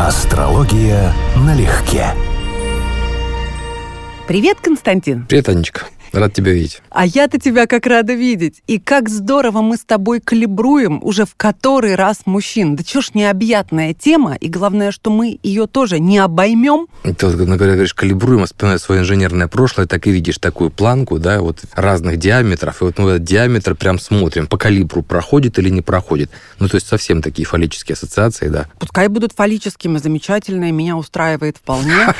Астрология налегке. Привет, Константин. Привет, Анечка. Рад тебя видеть. А я-то тебя как рада видеть. И как здорово мы с тобой калибруем уже в который раз мужчин. Да чё ж необъятная тема, и главное, что мы ее тоже не обоймем. Ты вот, когда говоришь калибруем, вспоминая свое инженерное прошлое, так и видишь такую планку, да, вот разных диаметров, и вот мы этот диаметр прям смотрим, по калибру проходит или не проходит. Ну, то есть совсем такие фаллические ассоциации, да. Пускай будут фаллическими, замечательные, меня устраивает вполне.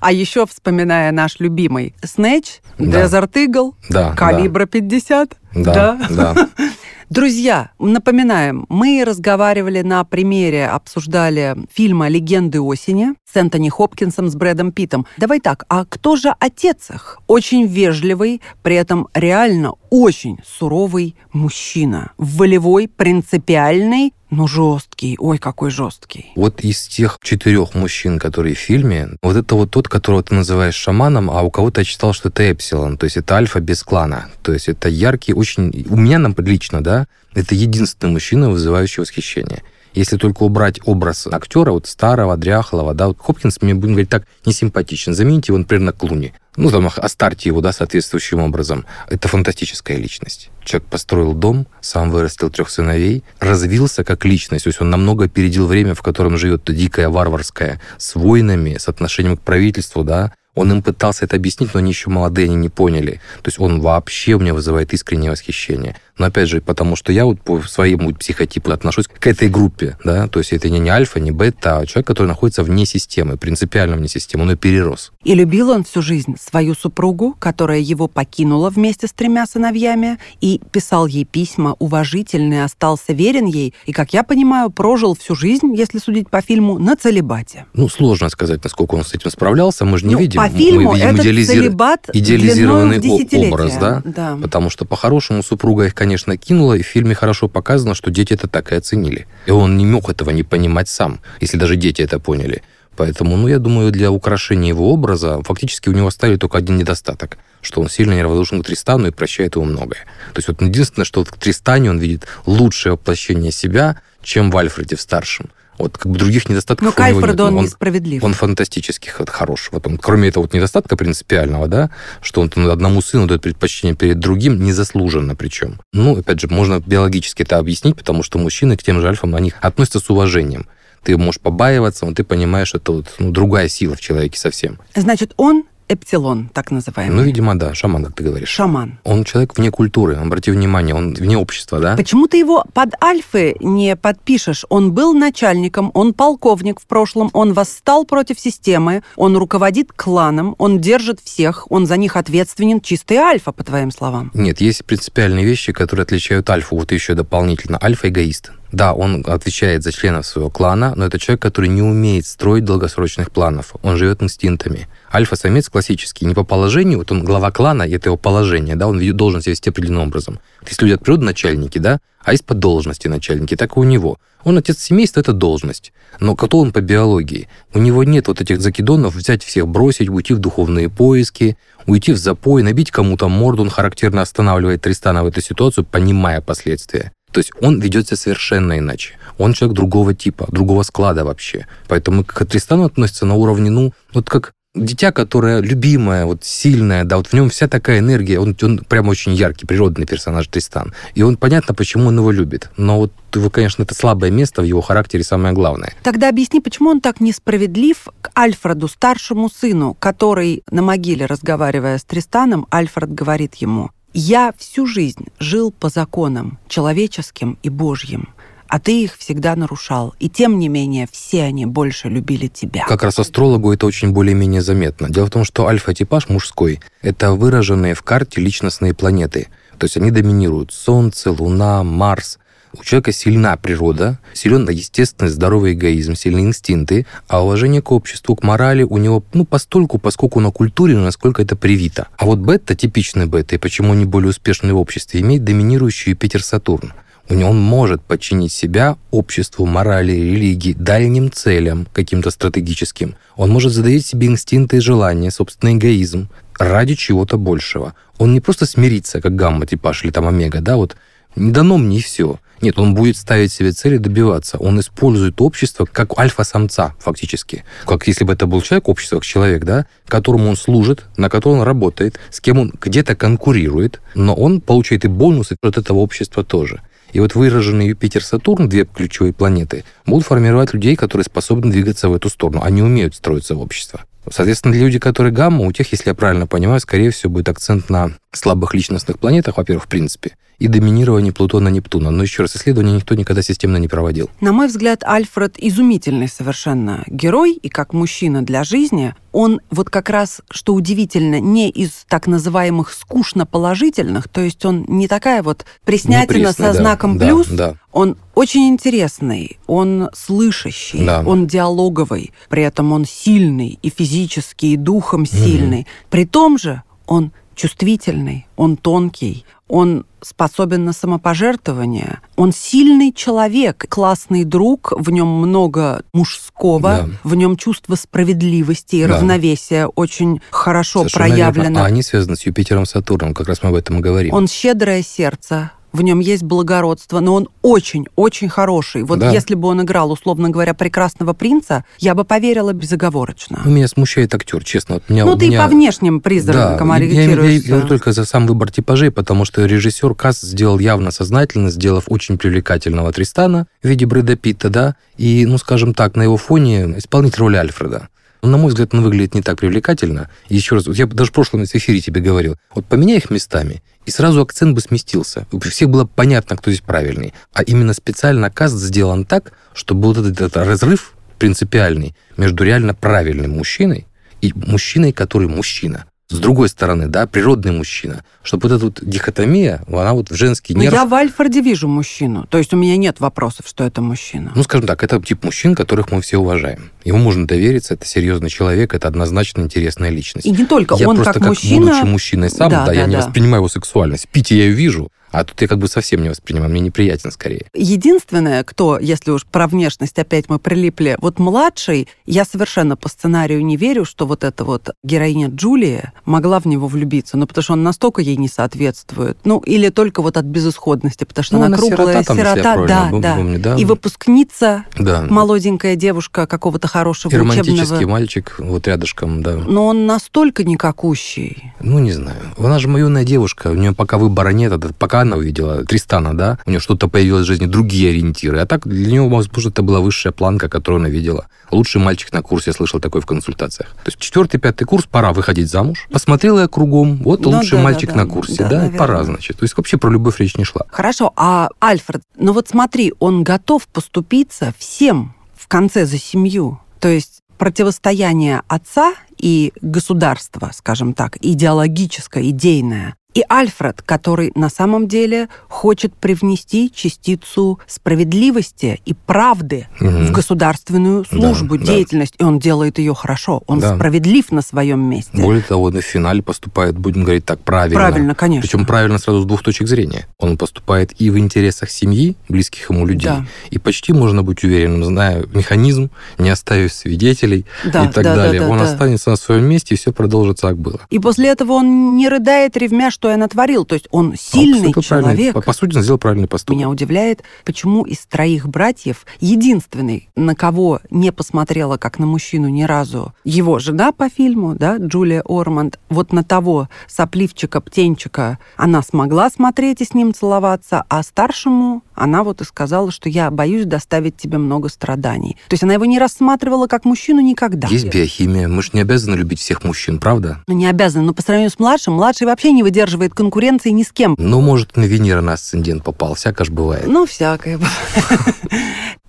А еще вспоминая наш любимый Snatch, Desert Eagle, Да, калибра 50. Да, да. Друзья, напоминаем, мы разговаривали на примере, обсуждали фильма «Легенды осени» с Энтони Хопкинсом, с Брэдом Питтом. Давай так, а кто же отец их? Очень вежливый, при этом реально очень суровый мужчина. Волевой, принципиальный, но жесткий. Ой, какой жесткий. Вот из тех четырех мужчин, которые в фильме, вот это вот тот, которого ты называешь шаманом, а у кого-то я читал, что это эпсилон, то есть это альфа без клана. То есть это яркий, очень... У меня лично, да, это единственный мужчина, вызывающий восхищение. Если только убрать образ актера, вот старого, дряхлого, да, вот Хопкинс, мне будем говорить так, не симпатичен. Замените его, например, на Клуни. Ну, там, остарьте его, да, соответствующим образом. Это фантастическая личность. Человек построил дом, сам вырастил трех сыновей, развился как личность. То есть он намного опередил время, в котором живет дикая варварская, с войнами, с отношением к правительству, да, он им пытался это объяснить, но они еще молодые, они не поняли. То есть он вообще у меня вызывает искреннее восхищение. Но опять же, потому что я вот по своему психотипу отношусь к этой группе, да, то есть это не, не альфа, не бета, а человек, который находится вне системы, принципиально вне системы, он ее перерос. И любил он всю жизнь свою супругу, которая его покинула вместе с тремя сыновьями, и писал ей письма уважительные, остался верен ей, и, как я понимаю, прожил всю жизнь, если судить по фильму, на целебате. Ну, сложно сказать, насколько он с этим справлялся, мы же не Ну, видим. по фильму мы видим этот идеализир- целебат идеализированный образ, да? Да. Потому что по-хорошему супруга их, конечно, кинула, и в фильме хорошо показано, что дети это так и оценили. И он не мог этого не понимать сам, если даже дети это поняли. Поэтому, ну, я думаю, для украшения его образа фактически у него оставили только один недостаток, что он сильно неравнодушен к Тристану и прощает ему многое. То есть вот единственное, что вот в Тристане он видит лучшее воплощение себя, чем в Альфреде в старшем. Вот как бы других недостатков Но у к него нет. Альфреду он Он- несправедлив. он фантастически вот хорош. Вот он, кроме этого вот недостатка принципиального, да, что он там одному сыну дает предпочтение перед другим, незаслуженно причем. Ну, опять же, можно биологически это объяснить, потому что мужчины к тем же альфам, они относятся с уважением. Ты можешь побаиваться, но ты понимаешь, что это вот, ну, другая сила в человеке совсем. Значит, он эптилон, так называемый. Ну, видимо, да, шаман, как ты говоришь. Шаман. Он человек вне культуры, обрати внимание, он вне общества, да? Почему ты его под альфы не подпишешь? Он был начальником, он полковник в прошлом, он восстал против системы, он руководит кланом, он держит всех, он за них ответственен, чистый альфа, по твоим словам. Нет, есть принципиальные вещи, которые отличают альфу. Вот еще дополнительно. Альфа-эгоист. Да, он отвечает за членов своего клана, но это человек, который не умеет строить долгосрочных планов. Он живет инстинктами. Альфа-самец классический, не по положению, вот он глава клана, и это его положение, да, он должен себя вести определенным образом. Вот Есть люди от природы начальники, да, а есть по должности начальники, так и у него. Он отец семейства, это должность. Но кто он по биологии? У него нет вот этих закидонов взять всех, бросить, уйти в духовные поиски, уйти в запой, набить кому-то морду. Он характерно останавливает Тристана в эту ситуацию, понимая последствия. То есть он ведет себя совершенно иначе. Он человек другого типа, другого склада вообще. Поэтому к Тристану относится на уровне, ну, вот как дитя, которое любимое, вот сильное, да, вот в нем вся такая энергия, он, он прям очень яркий, природный персонаж Тристан. И он понятно, почему он его любит. Но вот его, конечно, это слабое место в его характере самое главное. Тогда объясни, почему он так несправедлив к Альфреду, старшему сыну, который на могиле, разговаривая с Тристаном, Альфред говорит ему, «Я всю жизнь жил по законам человеческим и божьим, а ты их всегда нарушал, и тем не менее все они больше любили тебя». Как раз астрологу это очень более-менее заметно. Дело в том, что альфа-типаж мужской — это выраженные в карте личностные планеты. То есть они доминируют Солнце, Луна, Марс. У человека сильна природа, силен естественный здоровый эгоизм, сильные инстинкты, а уважение к обществу, к морали у него, ну, постольку, поскольку на культуре, насколько это привито. А вот бета, типичный бета, и почему он не более успешный в обществе, имеет доминирующий Юпитер-Сатурн. У него он может подчинить себя обществу, морали, религии, дальним целям, каким-то стратегическим. Он может задавить себе инстинкты и желания, собственный эгоизм ради чего-то большего. Он не просто смирится, как гамма-типаж или там омега, да, вот Не дано мне все. Нет, он будет ставить себе цели добиваться. Он использует общество как альфа-самца, фактически. Как если бы это был человек, общество как человек, да, которому он служит, на котором он работает, с кем он где-то конкурирует, но он получает и бонусы от этого общества тоже. И вот выраженный Юпитер-Сатурн, две ключевые планеты, будут формировать людей, которые способны двигаться в эту сторону. Они умеют строиться в общество. Соответственно, для людей, которые гамма, у тех, если я правильно понимаю, скорее всего, будет акцент на слабых личностных планетах, во-первых, в принципе, и доминирование Плутона-Нептуна. Но еще раз, исследования никто никогда системно не проводил. На мой взгляд, Альфред изумительный совершенно герой, и как мужчина для жизни, он вот как раз, что удивительно, не из так называемых скучно положительных, то есть он не такая вот преснятина со да, знаком да, плюс, да. он очень интересный, он слышащий, Да. он диалоговый, при этом он сильный и физически, и духом сильный. При том же он чувствительный, он тонкий, он способен на самопожертвование, он сильный человек, классный друг, в нем много мужского, Да. в нем чувство справедливости и Да. равновесия очень хорошо Совершенно верно. проявлено. А они связаны с Юпитером, Сатурном, как раз мы об этом и говорим. Он щедрое сердце, в нем есть благородство, но он очень-очень хороший. Вот Да. если бы он играл, условно говоря, прекрасного принца, я бы поверила безоговорочно. Ну, меня смущает актер, честно. Вот меня, Ну, ты и меня- по внешним признакам Да, я, я, я ориентируешься. говорю только за сам выбор типажей, потому что режиссер Касс сделал явно сознательно, сделав очень привлекательного Тристана в виде Брэда Питта, да, и, ну, скажем так, на его фоне исполнитель роли Альфреда. Но, на мой взгляд, он выглядит не так привлекательно. Еще раз, я даже в прошлом эфире тебе говорил, вот поменяй их местами, и сразу акцент бы сместился. У всех было понятно, кто здесь правильный. А именно специально каст сделан так, чтобы вот этот, этот разрыв принципиальный между реально правильным мужчиной и мужчиной, который мужчина. С другой стороны, да, природный мужчина. Чтобы вот эта вот дихотомия, она вот в женский Но нерв... я в Альфреде вижу мужчину. То есть у меня нет вопросов, что это мужчина. Ну, скажем так, это тип мужчин, которых мы все уважаем. Ему можно довериться, это серьезный человек, это однозначно интересная личность. И не только я он просто как, как мужчина. будучи мужчиной сам, Да, да, я да, не да. воспринимаю его сексуальность. В Пите я ее вижу, а тут я как бы совсем не воспринимаю, мне неприятен скорее. Единственное, кто, если уж про внешность опять мы прилипли, вот младший, я совершенно по сценарию не верю, что вот эта вот героиня Джулия могла в него влюбиться, ну, потому что он настолько ей не соответствует. Ну, или только вот от безысходности, потому что Ну, она она круглая сирота там, если я сирота, да, да. помню, да. И выпускница, Да. молоденькая девушка какого-то хорошего И романтический учебного... мальчик вот рядышком, да. Но он настолько никакущий. Ну, не знаю. Она же юная девушка, у нее пока выбора нет, пока она увидела Тристана, да, у нее что-то появилось в жизни, другие ориентиры. А так для нее, возможно, это была высшая планка, которую она видела. Лучший мальчик на курсе, я слышал такой в консультациях. То есть четвертый, пятый курс, пора выходить замуж. Посмотрела я кругом, вот Ну, лучший да, да, мальчик да. на курсе, Да, да, наверное. пора, значит. То есть вообще про любовь речь не шла. Хорошо, а Альфред, ну вот смотри, он готов поступиться всем в конце за семью. То есть противостояние отца и государства, скажем так, идеологическое, идейное, и Альфред, который на самом деле хочет привнести частицу справедливости и правды Мгм. в государственную службу, да. деятельность, и он делает ее хорошо. Он Да. справедлив на своем месте. Более того, он и в финале поступает, будем говорить так, правильно. Правильно, конечно. Причем правильно сразу с двух точек зрения. Он поступает и в интересах семьи, близких ему людей, Да. и почти можно быть уверенным, зная механизм, не оставив свидетелей Да, и так да, да, далее. да, он да. останется на своем месте, и все продолжится, как было. И после этого он не рыдает, ревмя, что я натворил. То есть он А сильный правильно. человек. По, по сути, он сделал правильный поступок. Меня удивляет, почему из троих братьев единственный, на кого не посмотрела как на мужчину ни разу, его жена по фильму, да, Джулия Орманд, вот на того сопливчика, птенчика она смогла смотреть и с ним целоваться, а старшему она вот и сказала, что я боюсь доставить тебе много страданий. То есть она его не рассматривала как мужчину никогда. Есть биохимия. Мы же не обязаны любить всех мужчин, правда? Ну, не обязана, но по сравнению с младшим, младший вообще не выдерживает конкуренции ни с кем. Ну, может, на Венера на асцендент попал. Всяко ж бывает. Ну, всякое. бывает.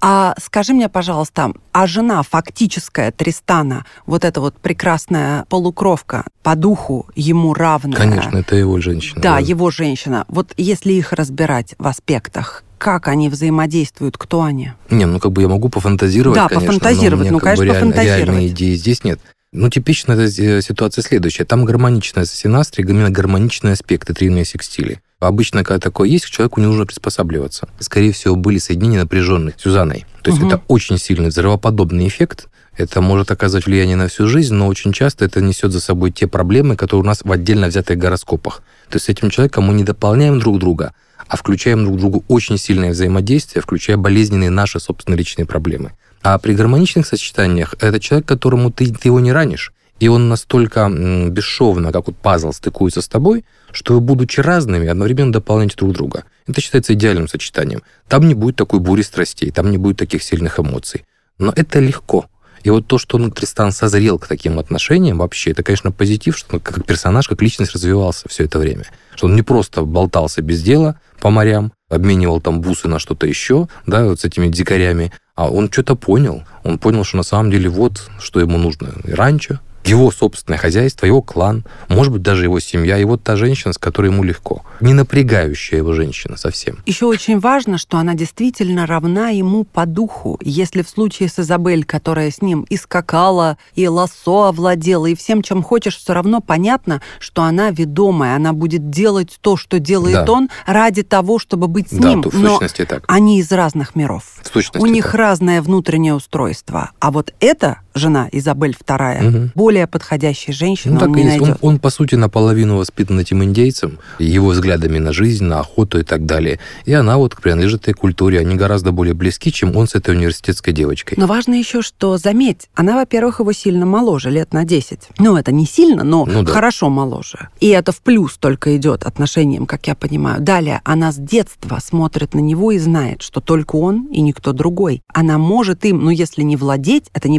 А скажи мне, пожалуйста, а жена фактическая Тристана, вот эта вот прекрасная полукровка, по духу ему равная? Конечно, это его женщина. Да, его женщина. Вот если их разбирать в аспектах, как они взаимодействуют, кто они? Не, ну как бы я могу пофантазировать, Да, конечно, пофантазировать, но у меня ну, как бы конечно, реально- пофантазировать. реальной идеи здесь нет. Ну, типично эта ситуация следующая. Там гармоничная синастрия, именно гармоничные аспекты, тройные секстили. Обычно, когда такое есть, к человеку не нужно приспосабливаться. Скорее всего, были соединения напряженные Сюзанной. То есть Мгм. это очень сильный взрывоподобный эффект. Это может оказать влияние на всю жизнь, но очень часто это несет за собой те проблемы, которые у нас в отдельно взятых гороскопах. То есть с этим человеком мы не дополняем друг друга, а включаем друг другу очень сильное взаимодействие, включая болезненные наши собственные личные проблемы. А при гармоничных сочетаниях это человек, которому ты, ты его не ранишь, и он настолько бесшовно, как вот пазл, стыкуется с тобой, что вы, будучи разными, одновременно дополняете друг друга. Это считается идеальным сочетанием. Там не будет такой бури страстей, там не будет таких сильных эмоций. Но это легко. И вот то, что он, Тристан, созрел к таким отношениям вообще, это, конечно, позитив, что он как персонаж, как личность развивался все это время. Что он не просто болтался без дела по морям, обменивал там бусы на что-то еще, да, вот с этими дикарями, а он что-то понял. Он понял, что на самом деле вот, что ему нужно. И ранчо, его собственное хозяйство, его клан, может быть, даже его семья, и вот та женщина, с которой ему легко. Не напрягающая его женщина совсем. Еще очень важно, что она действительно равна ему по духу. Если в случае с Изабель, которая с ним и скакала, и лосо овладела, и всем, чем хочешь, все равно понятно, что она ведомая, она будет делать то, что делает да. он, ради того, чтобы быть с да, ним. То в Но так. они из разных миров. В У них так. разное внутреннее устройство. А вот эта жена Изабель II, угу. более подходящей женщины ну, он не найдет. Он, он, по сути, наполовину воспитан этим индейцем, его взглядами на жизнь, на охоту и так далее. И она вот принадлежит этой культуре. Они гораздо более близки, чем он с этой университетской девочкой. Но важно еще, что, заметь, она, во-первых, его сильно моложе, лет на 10. Ну, это не сильно, но ну, да. хорошо моложе. И это в плюс только идет отношениям, как я понимаю. Далее, она с детства смотрит на него и знает, что только он и никто другой. Она может им, ну, если не владеть, это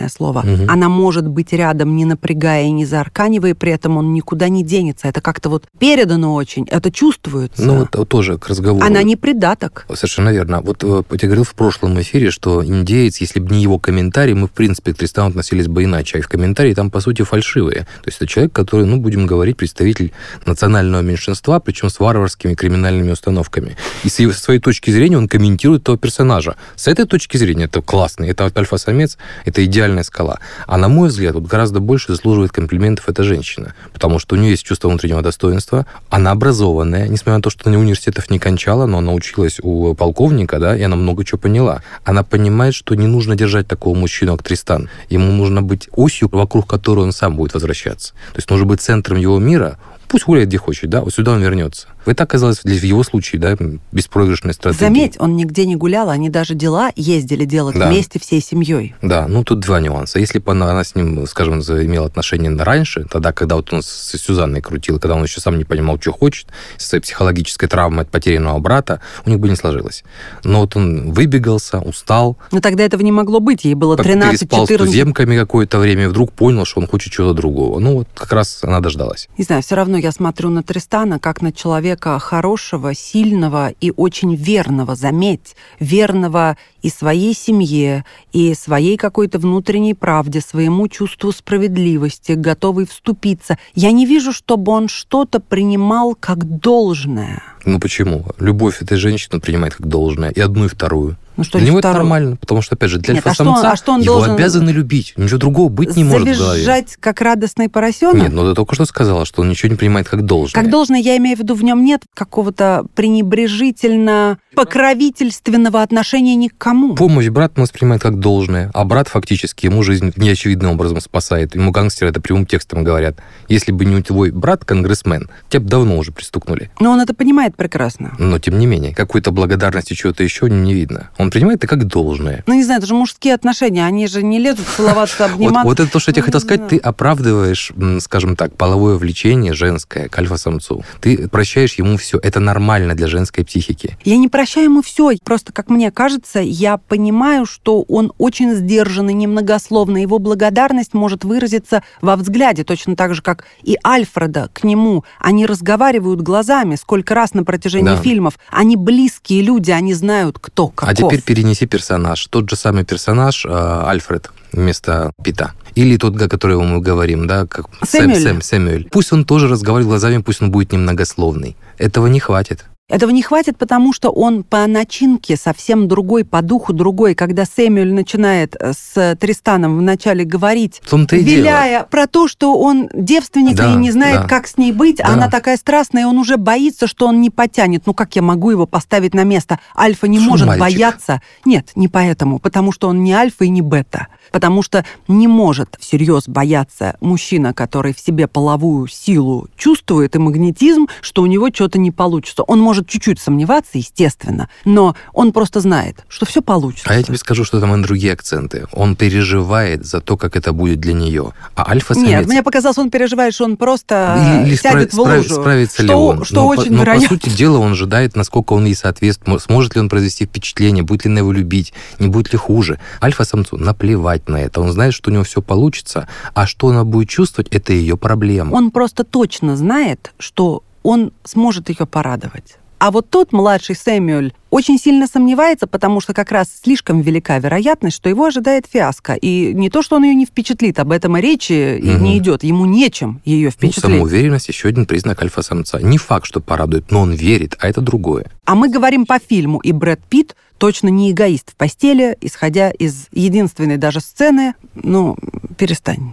неправильное слово, угу. она может быть рядом, не напрягая и не заарканивая, при этом он никуда не денется. Это как-то вот передано очень, это чувствуется. Ну, вот тоже к разговору. Она не придаток. Совершенно верно. Вот э, я говорил в прошлом эфире, что индеец, если бы не его комментарий, мы, в принципе, к Тристану относились бы иначе. А и в комментарии там, по сути, фальшивые. То есть это человек, который, ну, будем говорить, представитель национального меньшинства, причем с варварскими криминальными установками. И с своей точки зрения он комментирует этого персонажа. С этой точки зрения это классный, это альфа-самец, это идеальная скала. А на мой взгляд, вот гораздо больше заслуживает комплиментов эта женщина, потому что у нее есть чувство внутреннего достоинства, она образованная, несмотря на то, что она университетов не кончала, но она училась у полковника, да, и она много чего поняла. Она понимает, что не нужно держать такого мужчину, как Тристан. Ему нужно быть осью, вокруг которой он сам будет возвращаться. То есть нужно быть центром его мира, пусть гуляет где хочет, да, вот сюда он вернется. Это оказалось в его случае, да, беспроигрышной стратегией. Заметь, он нигде не гулял, они даже дела ездили делать да. вместе всей семьей. Да, ну тут два нюанса. Если бы она, она с ним, скажем, имела отношение раньше, тогда, когда вот он с Сюзанной крутил, когда он еще сам не понимал, что хочет, с своей психологической травмой от потерянного брата, у них бы не сложилось. Но вот он выбегался, устал. Но тогда этого не могло быть, ей было 13-14. Переспал 14... с туземками какое-то время, и вдруг понял, что он хочет чего-то другого. Ну вот как раз она дождалась. Не знаю, все равно я смотрю на Тристана как на человека хорошего, сильного и очень верного, заметь, верного и своей семье, и своей какой-то внутренней правде, своему чувству справедливости, готовый вступиться. Я не вижу, чтобы он что-то принимал как должное. Ну почему? Любовь этой женщины принимает как должное, и одну, и вторую. Ну, что для него второй? это нормально, потому что, опять же, для альфа-самца а что, а что его должен обязаны любить. Ничего другого быть не может в голове. Как радостный поросенок? Нет, ну ты только что сказала, что он ничего не принимает как должное. Как должное, я имею в виду, в нем нет какого-то пренебрежительно покровительственного отношения ни к кому. Помощь брат воспринимает как должное, а брат фактически ему жизнь неочевидным образом спасает. Ему гангстеры это прямым текстом говорят. Если бы не твой брат, конгрессмен, тебя бы давно уже пристукнули. Но он это понимает прекрасно. Но тем не менее, какой-то благодарности чего-то еще не видно. Он принимает это как должное. Ну, не знаю, это же мужские отношения, они же не лезут целоваться, обниматься. Вот, вот это то, что я тебе хотел сказать, ты оправдываешь, скажем так, половое влечение женское к альфа-самцу. Ты прощаешь ему все. Это нормально для женской психики. Я не прощаю ему все. Просто, как мне кажется, я понимаю, что он очень сдержанный, немногословный. Его благодарность может выразиться во взгляде, точно так же, как и Альфреда к нему. Они разговаривают глазами сколько раз на протяжении да. фильмов. Они близкие люди, они знают, кто каков. А теперь перенеси персонаж. Тот же самый персонаж, э, Альфред, вместо Пита. Или тот, о котором мы говорим, да, как Сэмюэль. Сэм, Сэм, Сэмюэль. Пусть он тоже разговаривает глазами, пусть он будет немногословный. Этого не хватит. Этого не хватит, потому что он по начинке совсем другой, по духу другой. Когда Сэмюэль начинает э, с Тристаном вначале говорить, виляя дело. про то, что он девственник да, и не знает, да. как с ней быть, да. она такая страстная, и он уже боится, что он не потянет. Ну как я могу его поставить на место? Альфа не что может мальчик? бояться. Нет, не поэтому, потому что он не альфа и не бета. Потому что не может всерьез бояться мужчина, который в себе половую силу чувствует и магнетизм, что у него что-то не получится. Он может чуть-чуть сомневаться, естественно, но он просто знает, что все получится. А я тебе скажу, что там и другие акценты. Он переживает за то, как это будет для нее. А альфа-самец... Нет, мне показалось, он переживает, что он просто или, или сядет справ, в лужу. Справится что, ли он? Что но, очень по, но, вероятно. по сути дела, он ожидает, насколько он ей соответствует, сможет ли он произвести впечатление, будет ли она его любить, не будет ли хуже. Альфа-самцу наплевать на это. Он знает, что у него все получится, а что она будет чувствовать, это ее проблема. Он просто точно знает, что он сможет ее порадовать. А вот тот младший Сэмюэль очень сильно сомневается, потому что как раз слишком велика вероятность, что его ожидает фиаско. И не то, что он ее не впечатлит, об этом и речи и Мгм. не идет. Ему нечем ее Ну, впечатлить. самоуверенность еще один признак альфа-самца. Не факт, что порадует, но он верит, а это другое. А мы говорим по фильму, и Брэд Питт точно не эгоист в постели, исходя из единственной даже сцены. Ну, перестань.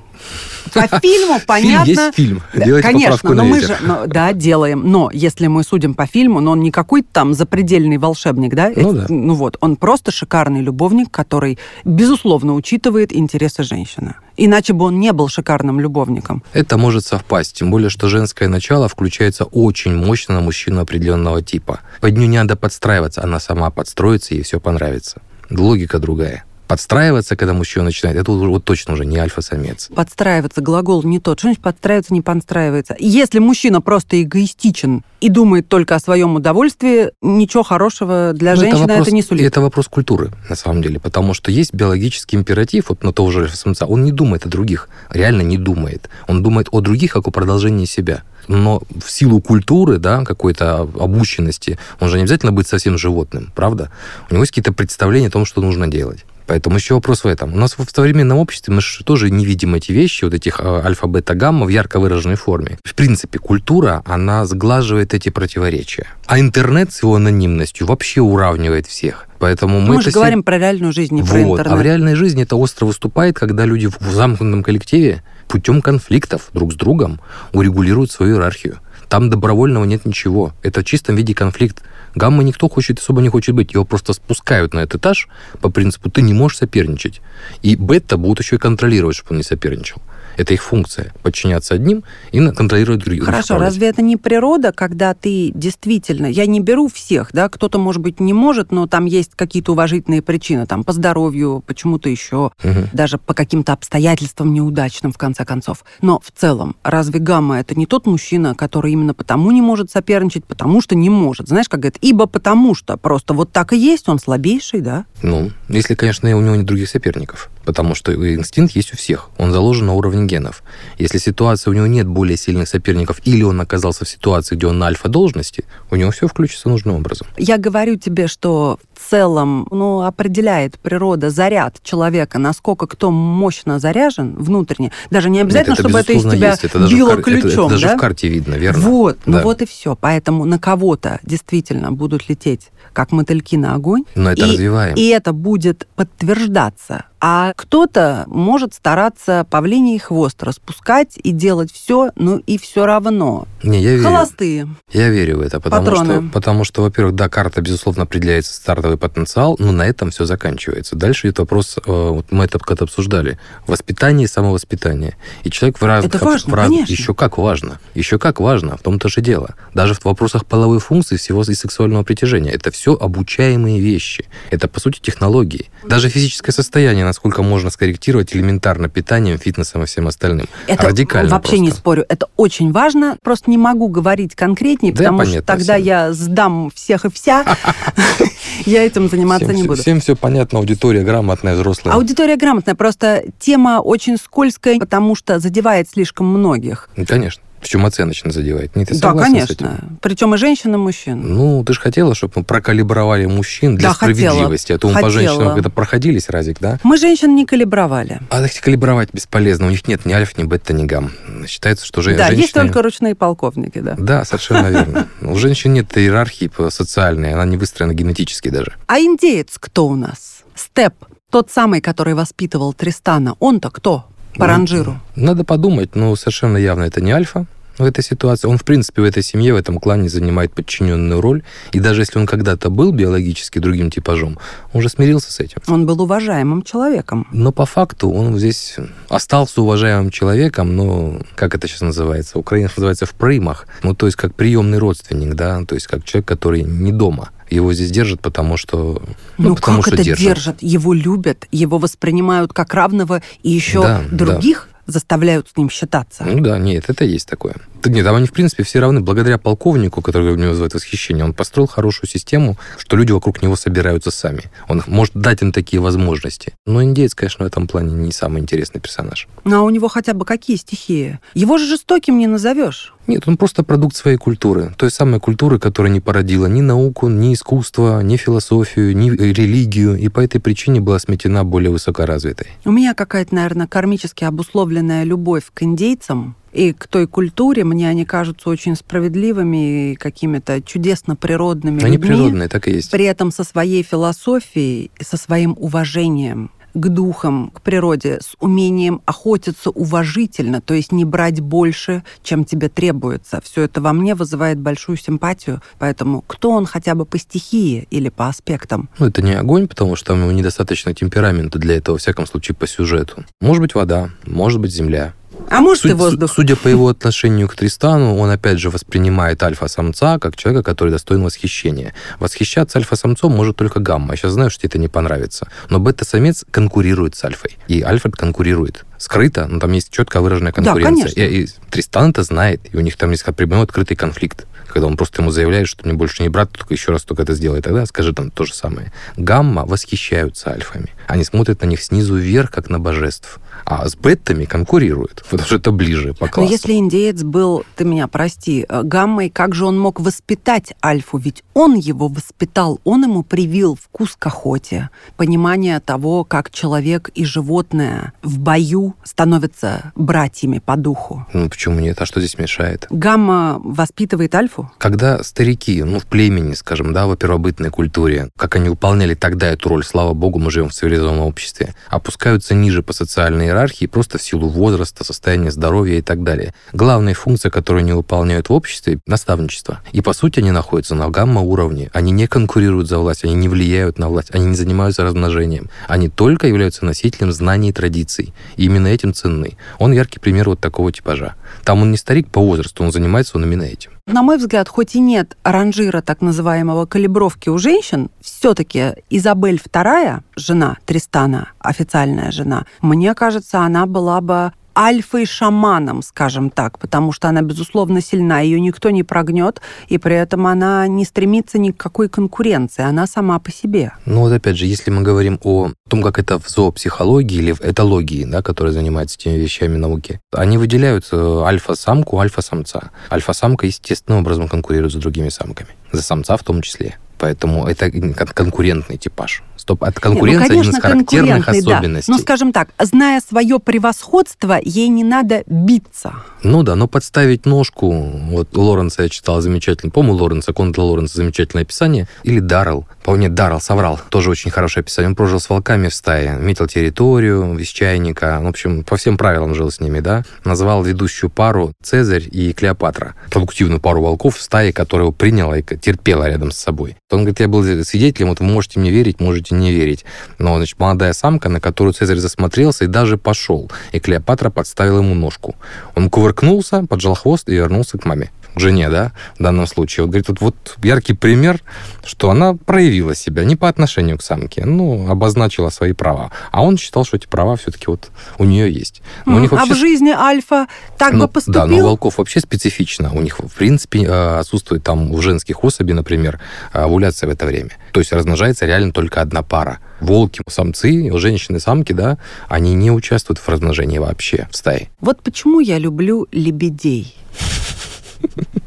По фильму понятно. Фильм есть фильм. Делайте Конечно, но мы же, но- да, делаем. Но если мы судим по фильму, но он не какой-то там запредельный волшебник, да? Ну Это- да. ну вот, он просто шикарный любовник, который, безусловно, учитывает интересы женщины. Иначе бы он не был шикарным любовником. Это может совпасть, тем более, что женское начало включается очень мощно на мужчину определенного типа. Под нее не надо подстраиваться, она сама подстроится, ей все понравится. Логика другая. Подстраиваться, когда мужчина начинает, это вот, вот точно уже не альфа-самец. Подстраиваться, глагол не тот. Что значит подстраиваться, не подстраивается? Если мужчина просто эгоистичен и думает только о своем удовольствии, ничего хорошего для Ну, женщины это, вопрос, не сулит. Это вопрос культуры, на самом деле, потому что есть биологический императив вот на того же самца. Он не думает о других, реально не думает. Он думает о других, как о продолжении себя. Но в силу культуры, да, какой-то обученности, он же не обязательно быть совсем животным, правда? У него есть какие-то представления о том, что нужно делать. Поэтому еще вопрос в этом. У нас в современном обществе мы же тоже не видим эти вещи, вот этих э, альфа-бета-гамма в ярко выраженной форме. В принципе, культура, она сглаживает эти противоречия. А интернет с его анонимностью вообще уравнивает всех. Поэтому мы, Мы это же все- говорим про реальную жизнь, не про вот. интернет. А в реальной жизни это остро выступает, когда люди в замкнутом коллективе путем конфликтов друг с другом урегулируют свою иерархию. Там добровольного нет ничего. Это в чистом виде конфликт. Гамма никто хочет, особо не хочет быть. Его просто спускают на этот этаж по принципу «ты не можешь соперничать». И бета будут еще и контролировать, чтобы он не соперничал. Это их функция – подчиняться одним и контролировать других. Хорошо, разве это не природа, когда ты действительно, я не беру всех, да, кто-то, может быть, не может, но там есть какие-то уважительные причины, там, по здоровью, почему-то еще, Мгм. даже по каким-то обстоятельствам неудачным, в конце концов. Но в целом, разве гамма это не тот мужчина, который именно потому не может соперничать, потому что не может? Знаешь, как говорят, ибо потому что, просто вот так и есть, он слабейший, да? Ну, если, конечно, у него нет других соперников. Потому что инстинкт есть у всех. Он заложен на уровне генов. Если ситуация, у него нет более сильных соперников, или он оказался в ситуации, где он на альфа-должности, у него все включится нужным образом. Я говорю тебе, что в целом ну, определяет природа заряд человека, насколько кто мощно заряжен внутренне. Даже не обязательно, Нет, это, чтобы это из тебя есть. Это било кар- это- это ключом. даже да? в карте видно, верно? Вот, ну Да. вот и все. Поэтому на кого-то действительно будут лететь как мотыльки на огонь. Но это и, развиваем. и это будет подтверждаться. А кто-то может стараться павлиний хвост распускать и делать все, ну и все равно. Не, я верю. Холостые. Я верю в это, потому Патроны. что, потому что, во-первых, да, карта, безусловно, определяется стартовый потенциал, но на этом все заканчивается. Дальше идет вопрос, э, вот мы это как-то обсуждали, воспитание и самовоспитание. И человек в разных... Это важно, в раз- конечно. Еще как важно. Еще как важно, в том-то же дело. Даже в вопросах половой функции, всего и сексуального притяжения. Это все обучаемые вещи. Это, по сути, технологии. Даже физическое состояние, насколько можно скорректировать элементарно питанием, фитнесом и всем остальным. Это Радикально вообще не просто. спорю. Это очень важно. Просто не могу говорить конкретнее, Да, потому что понятно тогда всем. я сдам всех и вся. Я этим заниматься не буду. Всем все понятно, аудитория грамотная, взрослая. Аудитория грамотная, просто тема очень скользкая, потому что задевает слишком многих. Конечно. Причем оценочно задевает. Не, ты да, согласна с этим? конечно. Причем и женщин, и мужчин. Ну, ты же хотела, чтобы мы прокалибровали мужчин для Да, хотела. справедливости. А то мы по Хотела. женщинам это проходились разик, да? Мы женщин не калибровали. А их калибровать бесполезно. У них нет ни альф, ни бета, ни гам. Считается, что же Да, женщины... есть только ручные полковники, да. Да, совершенно верно. У женщин нет иерархии по- социальной, она не выстроена генетически даже. А индеец кто у нас? Степ, тот самый, который воспитывал Тристана, он-то кто? По ранжиру. Надо подумать, но совершенно явно это не альфа, в этой ситуации. Он, в принципе, в этой семье, в этом клане занимает подчиненную роль. И даже если он когда-то был биологически другим типажом, он уже смирился с этим. Он был уважаемым человеком. Но по факту он здесь остался уважаемым человеком, но, как это сейчас называется, украинец называется в преймах, ну, то есть как приемный родственник, да, то есть как человек, который не дома его здесь держат, потому что... Ну, ну потому как что это держат. держат? Его любят, его воспринимают как равного, и еще Да, других заставляют с ним считаться. Ну да, нет, это есть такое. Так нет, там они, в принципе, все равны. Благодаря полковнику, который у него вызывает восхищение, он построил хорошую систему, что люди вокруг него собираются сами. Он может дать им такие возможности. Но индеец, конечно, в этом плане не самый интересный персонаж. Ну, а у него хотя бы какие стихии? Его же жестоким не назовешь. Нет, он просто продукт своей культуры. Той самой культуры, которая не породила ни науку, ни искусство, ни философию, ни религию, и по этой причине была сметена более высокоразвитой. У меня какая-то, наверное, кармически обусловленная любовь к индейцам и к той культуре. Мне они кажутся очень справедливыми и какими-то чудесно природными Они людьми. природные, так и есть. При этом со своей философией, и со своим уважением к духам, к природе, с умением охотиться уважительно, то есть не брать больше, чем тебе требуется. Все это во мне вызывает большую симпатию. Поэтому кто он хотя бы по стихии или по аспектам? Ну, это не огонь, потому что там недостаточно темперамента для этого, во всяком случае, по сюжету. Может быть, вода, может быть, земля. А может и Суть- воздух? су- Судя по его отношению к Тристану, он опять же воспринимает альфа-самца как человека, который достоин восхищения. Восхищаться альфа-самцом может только гамма. Я сейчас знаю, что тебе это не понравится. Но бета-самец конкурирует с альфой. И альфа конкурирует. Скрыто, но там есть четко выраженная Да, конкуренция. конечно. и, и Тристан это знает, и у них там есть прямой открытый конфликт. Когда он просто ему заявляет, что мне больше не брат, только еще раз только это сделай, тогда скажи там то же самое. Гамма восхищаются альфами. Они смотрят на них снизу вверх, как на божеств. А с бетами конкурируют, потому что это ближе по Но классу. если индеец был, ты меня прости, э, гаммой, как же он мог воспитать Альфу? Ведь он его воспитал, он ему привил вкус к охоте, понимание того, как человек и животное в бою становятся братьями по духу. Ну почему нет? А что здесь мешает? Гамма воспитывает Альфу? Когда старики, ну, в племени, скажем, да, в первобытной культуре, как они выполняли тогда эту роль, слава богу, мы живем в цивилизованном обществе, опускаются ниже по социальной иерархии просто в силу возраста, состояния здоровья и так далее. Главная функция, которую они выполняют в обществе, наставничество. И, по сути, они находятся на гамма-уровне. Они не конкурируют за власть, они не влияют на власть, они не занимаются размножением. Они только являются носителем знаний и традиций. И именно этим ценны. Он яркий пример вот такого типажа. Там он не старик по возрасту, он занимается он именно этим. На мой взгляд, хоть и нет ранжира так называемого калибровки у женщин, все-таки Изабель II, жена Тристана, официальная жена, мне кажется, она была бы альфой-шаманом, скажем так, потому что она, безусловно, сильна, ее никто не прогнет, и при этом она не стремится ни к какой конкуренции, она сама по себе. Ну вот опять же, если мы говорим о том, как это в зоопсихологии или в этологии, да, которая занимается этими вещами науки, они выделяют альфа-самку, альфа-самца. Альфа-самка естественным образом конкурирует с другими самками, за самца в том числе. Поэтому это кон- конкурентный типаж. Стоп, от конкуренции ну, один из конечно, характерных конкурентный, да. особенностей. Ну, скажем так, зная свое превосходство, ей не надо биться. Ну да, но подставить ножку, вот Лоренса я читал замечательно, по-моему, Лоренса, Контра Лоренса замечательное описание, или Даррелл, по нет, Даррелл соврал, тоже очень хорошее описание, он прожил с волками в стае, метил территорию, из чайника, в общем, по всем правилам жил с ними, да, назвал ведущую пару Цезарь и Клеопатра, продуктивную пару волков в стае, которая его приняла и терпела рядом с собой. Он говорит, я был свидетелем, вот вы можете мне верить, можете не верить, но, значит, молодая самка, на которую Цезарь засмотрелся и даже пошел, и Клеопатра подставила ему ножку. Он кувыркнулся, поджал хвост и вернулся к маме к жене, да, в данном случае. Вот, говорит, вот, вот яркий пример, что она проявила себя не по отношению к самке, ну, обозначила свои права. А он считал, что эти права все-таки вот у нее есть. Но у них А вообще в жизни Альфа так ну, бы поступил? Да, но у волков вообще специфично. У них, в принципе, э, отсутствует там у женских особей, например, э, овуляция в это время. То есть размножается реально только одна пара. Волки, самцы, женщины, самки, да, они не участвуют в размножении вообще в стае. Вот почему я люблю лебедей.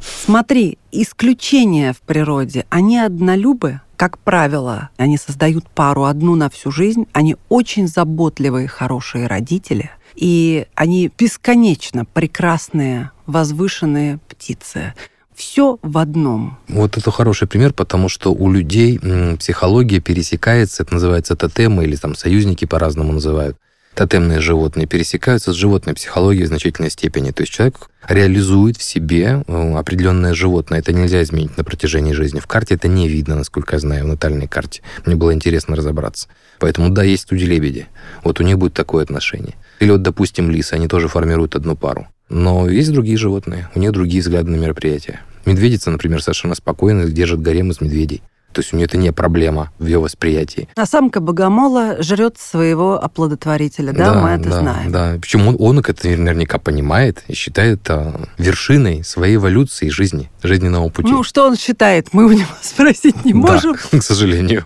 Смотри, исключения в природе, они однолюбы, как правило, они создают пару одну на всю жизнь, они очень заботливые, хорошие родители, и они бесконечно прекрасные, возвышенные птицы. Все в одном. Вот это хороший пример, потому что у людей психология пересекается, это называется тотемы или там союзники по-разному называют. Тотемные животные пересекаются с животной психологией в значительной степени. То есть человек реализует в себе э, определенное животное. Это нельзя изменить на протяжении жизни. В карте это не видно, насколько я знаю, в натальной карте. Мне было интересно разобраться. Поэтому да, есть люди-лебеди. Вот у них будет такое отношение. Или вот, допустим, лисы, они тоже формируют одну пару. Но есть другие животные, у них другие взгляды на мероприятия. Медведица, например, совершенно спокойно держит гарем из медведей. То есть у нее это не проблема в ее восприятии. А самка богомола жрет своего оплодотворителя, да, да мы это да, знаем. Да, причем он, он это наверняка понимает и считает это вершиной своей эволюции жизни, жизненного пути. Ну, что он считает, мы у него спросить не можем. Да, к сожалению.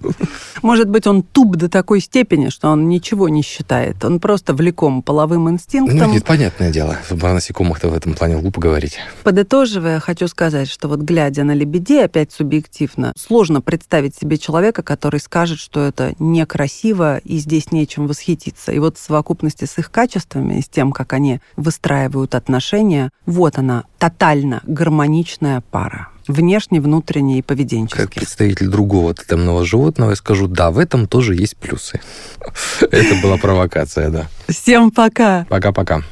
Может быть, он туп до такой степени, что он ничего не считает. Он просто влеком половым инстинктом. Ну, нет, понятное дело. О насекомых-то в этом плане глупо говорить. Подытоживая, хочу сказать, что вот глядя на лебедей, опять субъективно, сложно представить себе человека, который скажет, что это некрасиво и здесь нечем восхититься. И вот в совокупности с их качествами с тем, как они выстраивают отношения, вот она, тотально гармоничная пара. Внешне, внутренне и поведенчески. Как представитель другого тотемного животного, я скажу, да, в этом тоже есть плюсы. Это была провокация, да. Всем пока. Пока-пока.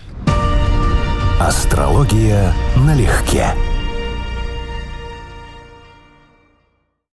Астрология налегке.